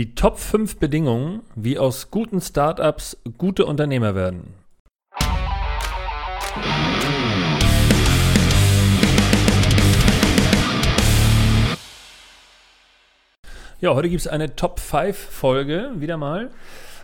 Die Top 5 Bedingungen, wie aus guten Startups gute Unternehmer werden. Ja, heute gibt es eine Top 5 Folge, wieder mal,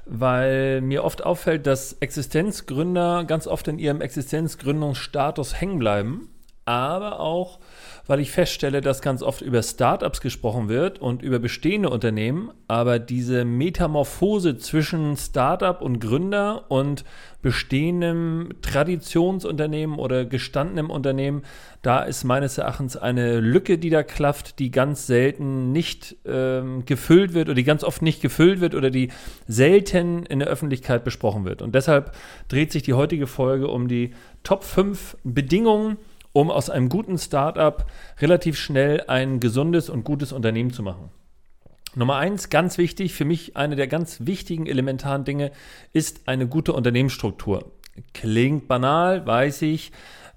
weil mir oft auffällt, dass Existenzgründer ganz oft in ihrem Existenzgründungsstatus hängen bleiben, aber auch weil ich feststelle, dass ganz oft über Startups gesprochen wird und über bestehende Unternehmen, aber diese Metamorphose zwischen Startup und Gründer und bestehendem Traditionsunternehmen oder gestandenem Unternehmen, da ist meines Erachtens eine Lücke, die da klafft, die ganz selten nicht ähm, gefüllt wird oder die ganz oft nicht gefüllt wird oder die selten in der Öffentlichkeit besprochen wird. Und deshalb dreht sich die heutige Folge um die Top 5 Bedingungen, um aus einem guten Startup relativ schnell ein gesundes und gutes Unternehmen zu machen. Nummer eins, ganz wichtig, für mich eine der ganz wichtigen elementaren Dinge ist eine gute Unternehmensstruktur. Klingt banal, weiß ich,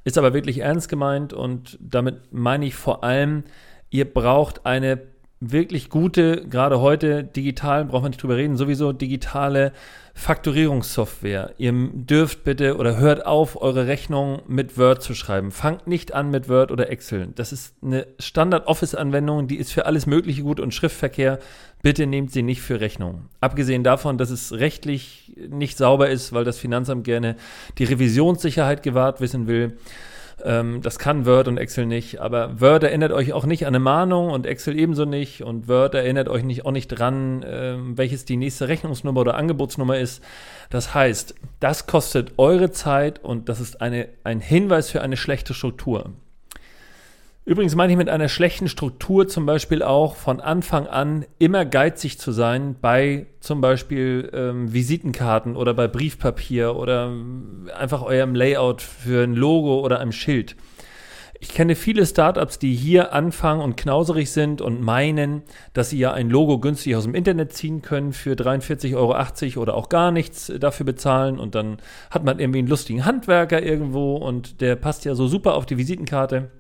ist aber wirklich ernst gemeint und damit meine ich vor allem, ihr braucht eine wirklich gute, gerade heute digital, braucht man nicht drüber reden, sowieso digitale Faktorierungssoftware. Ihr dürft bitte oder hört auf, eure Rechnung mit Word zu schreiben. Fangt nicht an mit Word oder Excel. Das ist eine Standard-Office-Anwendung, die ist für alles Mögliche gut und Schriftverkehr. Bitte nehmt sie nicht für Rechnung. Abgesehen davon, dass es rechtlich nicht sauber ist, weil das Finanzamt gerne die Revisionssicherheit gewahrt wissen will ähm, das kann Word und Excel nicht, aber Word erinnert euch auch nicht an eine Mahnung und Excel ebenso nicht und Word erinnert euch nicht, auch nicht dran, ähm, welches die nächste Rechnungsnummer oder Angebotsnummer ist. Das heißt, das kostet eure Zeit und das ist eine, ein Hinweis für eine schlechte Struktur. Übrigens meine ich mit einer schlechten Struktur zum Beispiel auch von Anfang an immer geizig zu sein bei zum Beispiel ähm, Visitenkarten oder bei Briefpapier oder einfach eurem Layout für ein Logo oder einem Schild. Ich kenne viele Startups, die hier anfangen und knauserig sind und meinen, dass sie ja ein Logo günstig aus dem Internet ziehen können für 43,80 Euro oder auch gar nichts dafür bezahlen und dann hat man irgendwie einen lustigen Handwerker irgendwo und der passt ja so super auf die Visitenkarte.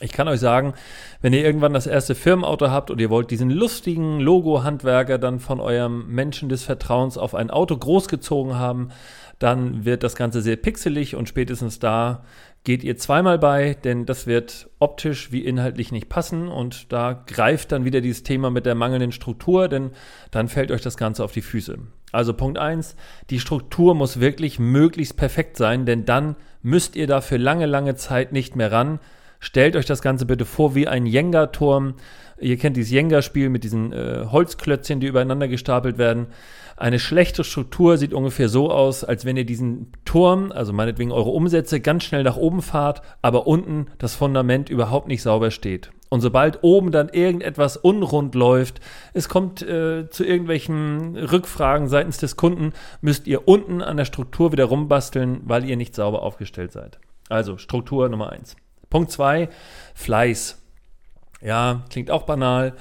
Ich kann euch sagen, wenn ihr irgendwann das erste Firmenauto habt und ihr wollt diesen lustigen Logo-Handwerker dann von eurem Menschen des Vertrauens auf ein Auto großgezogen haben, dann wird das Ganze sehr pixelig und spätestens da geht ihr zweimal bei, denn das wird optisch wie inhaltlich nicht passen und da greift dann wieder dieses Thema mit der mangelnden Struktur, denn dann fällt euch das Ganze auf die Füße. Also Punkt eins: die Struktur muss wirklich möglichst perfekt sein, denn dann müsst ihr da für lange, lange Zeit nicht mehr ran Stellt euch das Ganze bitte vor wie ein Jenga-Turm. Ihr kennt dieses Jenga-Spiel mit diesen äh, Holzklötzchen, die übereinander gestapelt werden. Eine schlechte Struktur sieht ungefähr so aus, als wenn ihr diesen Turm, also meinetwegen eure Umsätze, ganz schnell nach oben fahrt, aber unten das Fundament überhaupt nicht sauber steht. Und sobald oben dann irgendetwas unrund läuft, es kommt äh, zu irgendwelchen Rückfragen seitens des Kunden, müsst ihr unten an der Struktur wieder rumbasteln, weil ihr nicht sauber aufgestellt seid. Also Struktur Nummer eins. Punkt zwei, Fleiß. Ja, klingt auch banal,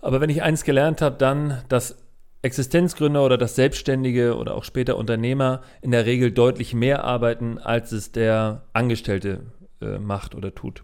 aber wenn ich eins gelernt habe, dann, dass Existenzgründer oder das Selbstständige oder auch später Unternehmer in der Regel deutlich mehr arbeiten, als es der Angestellte äh, macht oder tut.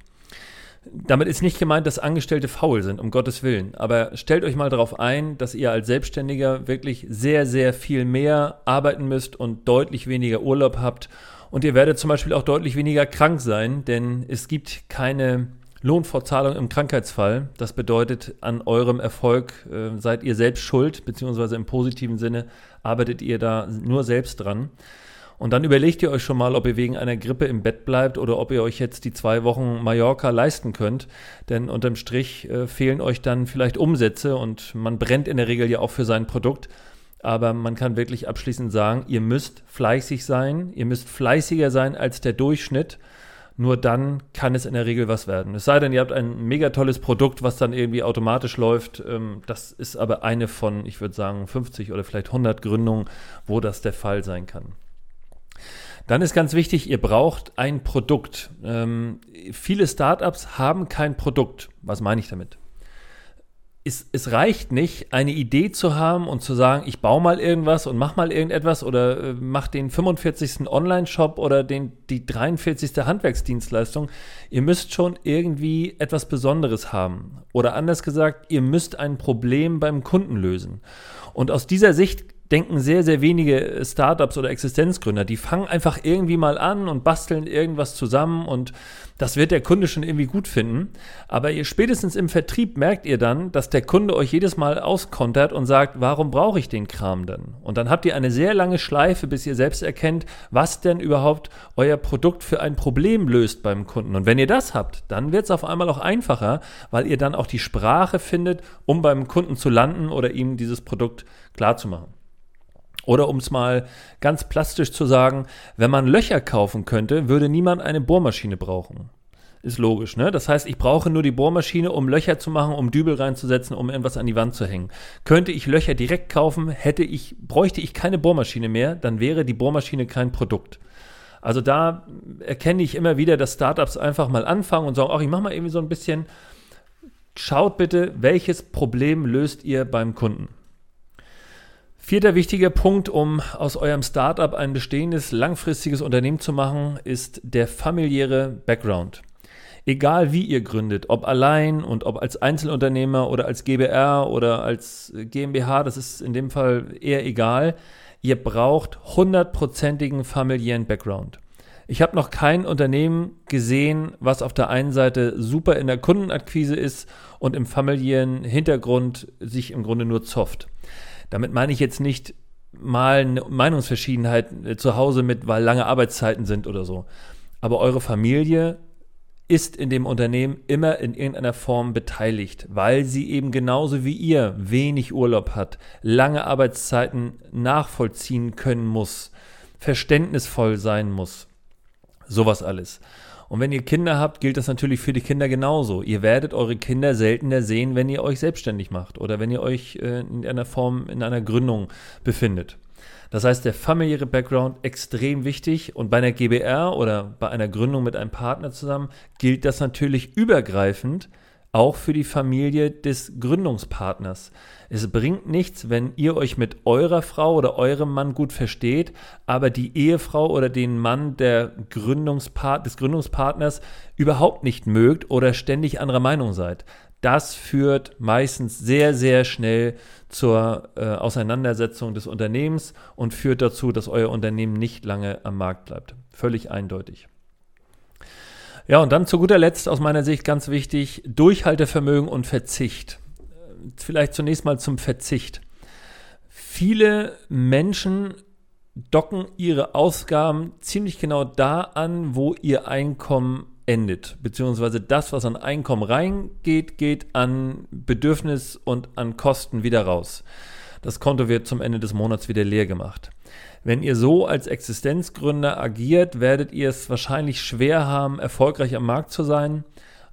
Damit ist nicht gemeint, dass Angestellte faul sind, um Gottes Willen. Aber stellt euch mal darauf ein, dass ihr als Selbstständiger wirklich sehr, sehr viel mehr arbeiten müsst und deutlich weniger Urlaub habt und ihr werdet zum Beispiel auch deutlich weniger krank sein, denn es gibt keine Lohnfortzahlung im Krankheitsfall. Das bedeutet, an eurem Erfolg äh, seid ihr selbst schuld, beziehungsweise im positiven Sinne arbeitet ihr da nur selbst dran. Und dann überlegt ihr euch schon mal, ob ihr wegen einer Grippe im Bett bleibt oder ob ihr euch jetzt die zwei Wochen Mallorca leisten könnt. Denn unterm Strich äh, fehlen euch dann vielleicht Umsätze und man brennt in der Regel ja auch für sein Produkt. Aber man kann wirklich abschließend sagen, ihr müsst fleißig sein, ihr müsst fleißiger sein als der Durchschnitt. Nur dann kann es in der Regel was werden. Es sei denn, ihr habt ein mega tolles Produkt, was dann irgendwie automatisch läuft. Ähm, das ist aber eine von, ich würde sagen, 50 oder vielleicht 100 Gründungen, wo das der Fall sein kann. Dann ist ganz wichtig, ihr braucht ein Produkt. Ähm, viele Startups haben kein Produkt. Was meine ich damit? es, es, reicht nicht, eine Idee zu haben und zu sagen, ich baue mal irgendwas und mach mal irgendetwas oder äh, mach den 45. Online-Shop oder den, die 43. Handwerksdienstleistung. Ihr müsst schon irgendwie etwas Besonderes haben. Oder anders gesagt, ihr müsst ein Problem beim Kunden lösen. Und aus dieser Sicht denken sehr, sehr wenige Startups oder Existenzgründer. Die fangen einfach irgendwie mal an und basteln irgendwas zusammen und das wird der Kunde schon irgendwie gut finden. Aber ihr spätestens im Vertrieb merkt ihr dann, dass der Kunde euch jedes Mal auskontert und sagt, warum brauche ich den Kram denn? Und dann habt ihr eine sehr lange Schleife, bis ihr selbst erkennt, was denn überhaupt euer Produkt für ein Problem löst beim Kunden. Und wenn ihr das habt, dann wird es auf einmal auch einfacher, weil ihr dann auch die Sprache findet, um beim Kunden zu landen oder ihm dieses Produkt klarzumachen. Oder um es mal ganz plastisch zu sagen, wenn man Löcher kaufen könnte, würde niemand eine Bohrmaschine brauchen. Ist logisch, ne? Das heißt, ich brauche nur die Bohrmaschine, um Löcher zu machen, um Dübel reinzusetzen, um irgendwas an die Wand zu hängen. Könnte ich Löcher direkt kaufen, hätte ich, bräuchte ich keine Bohrmaschine mehr, dann wäre die Bohrmaschine kein Produkt. Also da erkenne ich immer wieder, dass Startups einfach mal anfangen und sagen, ach, ich mache mal irgendwie so ein bisschen. Schaut bitte, welches Problem löst ihr beim Kunden? Vierter wichtiger Punkt, um aus eurem Startup ein bestehendes, langfristiges Unternehmen zu machen, ist der familiäre Background. Egal wie ihr gründet, ob allein und ob als Einzelunternehmer oder als GBR oder als GmbH, das ist in dem Fall eher egal. Ihr braucht hundertprozentigen familiären Background. Ich habe noch kein Unternehmen gesehen, was auf der einen Seite super in der Kundenakquise ist und im familiären Hintergrund sich im Grunde nur zofft. Damit meine ich jetzt nicht mal eine Meinungsverschiedenheit äh, zu Hause mit, weil lange Arbeitszeiten sind oder so. Aber eure Familie ist in dem Unternehmen immer in irgendeiner Form beteiligt, weil sie eben genauso wie ihr wenig Urlaub hat, lange Arbeitszeiten nachvollziehen können muss, verständnisvoll sein muss. Sowas alles. Und wenn ihr Kinder habt, gilt das natürlich für die Kinder genauso. Ihr werdet eure Kinder seltener sehen, wenn ihr euch selbstständig macht oder wenn ihr euch äh, in einer Form, in einer Gründung befindet. Das heißt, der familiäre Background extrem wichtig und bei einer GBR oder bei einer Gründung mit einem Partner zusammen gilt das natürlich übergreifend auch für die Familie des Gründungspartners. Es bringt nichts, wenn ihr euch mit eurer Frau oder eurem Mann gut versteht, aber die Ehefrau oder den Mann der Gründungspart des Gründungspartners überhaupt nicht mögt oder ständig anderer Meinung seid. Das führt meistens sehr, sehr schnell zur äh, Auseinandersetzung des Unternehmens und führt dazu, dass euer Unternehmen nicht lange am Markt bleibt. Völlig eindeutig. Ja, und dann zu guter Letzt aus meiner Sicht ganz wichtig, Durchhaltevermögen und Verzicht. Vielleicht zunächst mal zum Verzicht. Viele Menschen docken ihre Ausgaben ziemlich genau da an, wo ihr Einkommen endet. Beziehungsweise das, was an Einkommen reingeht, geht an Bedürfnis und an Kosten wieder raus. Das Konto wird zum Ende des Monats wieder leer gemacht. Wenn ihr so als Existenzgründer agiert, werdet ihr es wahrscheinlich schwer haben, erfolgreich am Markt zu sein.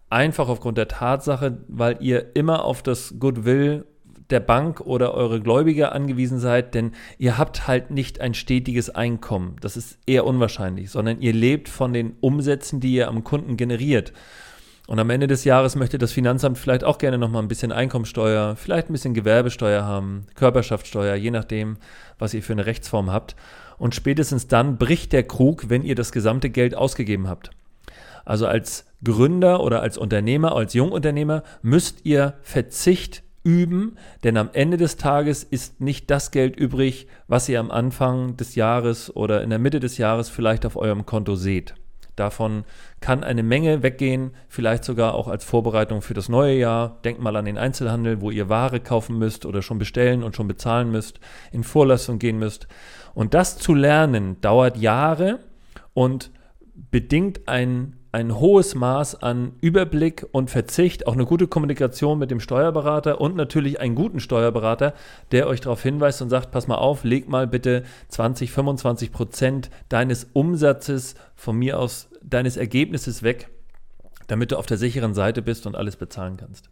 Einfach aufgrund der Tatsache, weil ihr immer auf das Goodwill der Bank oder eure Gläubiger angewiesen seid, denn ihr habt halt nicht ein stetiges Einkommen. Das ist eher unwahrscheinlich, sondern ihr lebt von den Umsätzen, die ihr am Kunden generiert. Und am Ende des Jahres möchte das Finanzamt vielleicht auch gerne nochmal ein bisschen Einkommensteuer, vielleicht ein bisschen Gewerbesteuer haben, Körperschaftssteuer, je nachdem, was ihr für eine Rechtsform habt. Und spätestens dann bricht der Krug, wenn ihr das gesamte Geld ausgegeben habt. Also als Gründer oder als Unternehmer, als Jungunternehmer müsst ihr Verzicht üben, denn am Ende des Tages ist nicht das Geld übrig, was ihr am Anfang des Jahres oder in der Mitte des Jahres vielleicht auf eurem Konto seht. Davon kann eine Menge weggehen, vielleicht sogar auch als Vorbereitung für das neue Jahr. Denkt mal an den Einzelhandel, wo ihr Ware kaufen müsst oder schon bestellen und schon bezahlen müsst, in Vorlassung gehen müsst. Und das zu lernen dauert Jahre und bedingt ein ein hohes Maß an Überblick und Verzicht, auch eine gute Kommunikation mit dem Steuerberater und natürlich einen guten Steuerberater, der euch darauf hinweist und sagt, pass mal auf, leg mal bitte 20, 25 Prozent deines Umsatzes von mir aus, deines Ergebnisses weg, damit du auf der sicheren Seite bist und alles bezahlen kannst.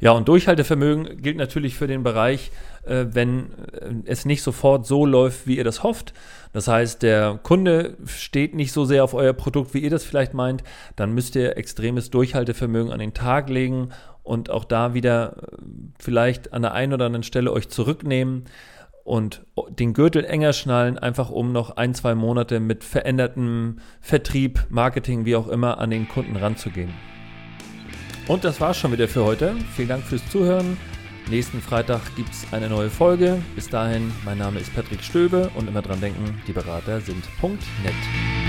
Ja, und Durchhaltevermögen gilt natürlich für den Bereich, äh, wenn äh, es nicht sofort so läuft, wie ihr das hofft. Das heißt, der Kunde steht nicht so sehr auf euer Produkt, wie ihr das vielleicht meint. Dann müsst ihr extremes Durchhaltevermögen an den Tag legen und auch da wieder äh, vielleicht an der einen oder anderen Stelle euch zurücknehmen und den Gürtel enger schnallen, einfach um noch ein, zwei Monate mit verändertem Vertrieb, Marketing, wie auch immer, an den Kunden ranzugehen. Und das war's schon wieder für heute. Vielen Dank fürs Zuhören. Nächsten Freitag gibt es eine neue Folge. Bis dahin, mein Name ist Patrick Stöbe und immer dran denken, die Berater sind .net.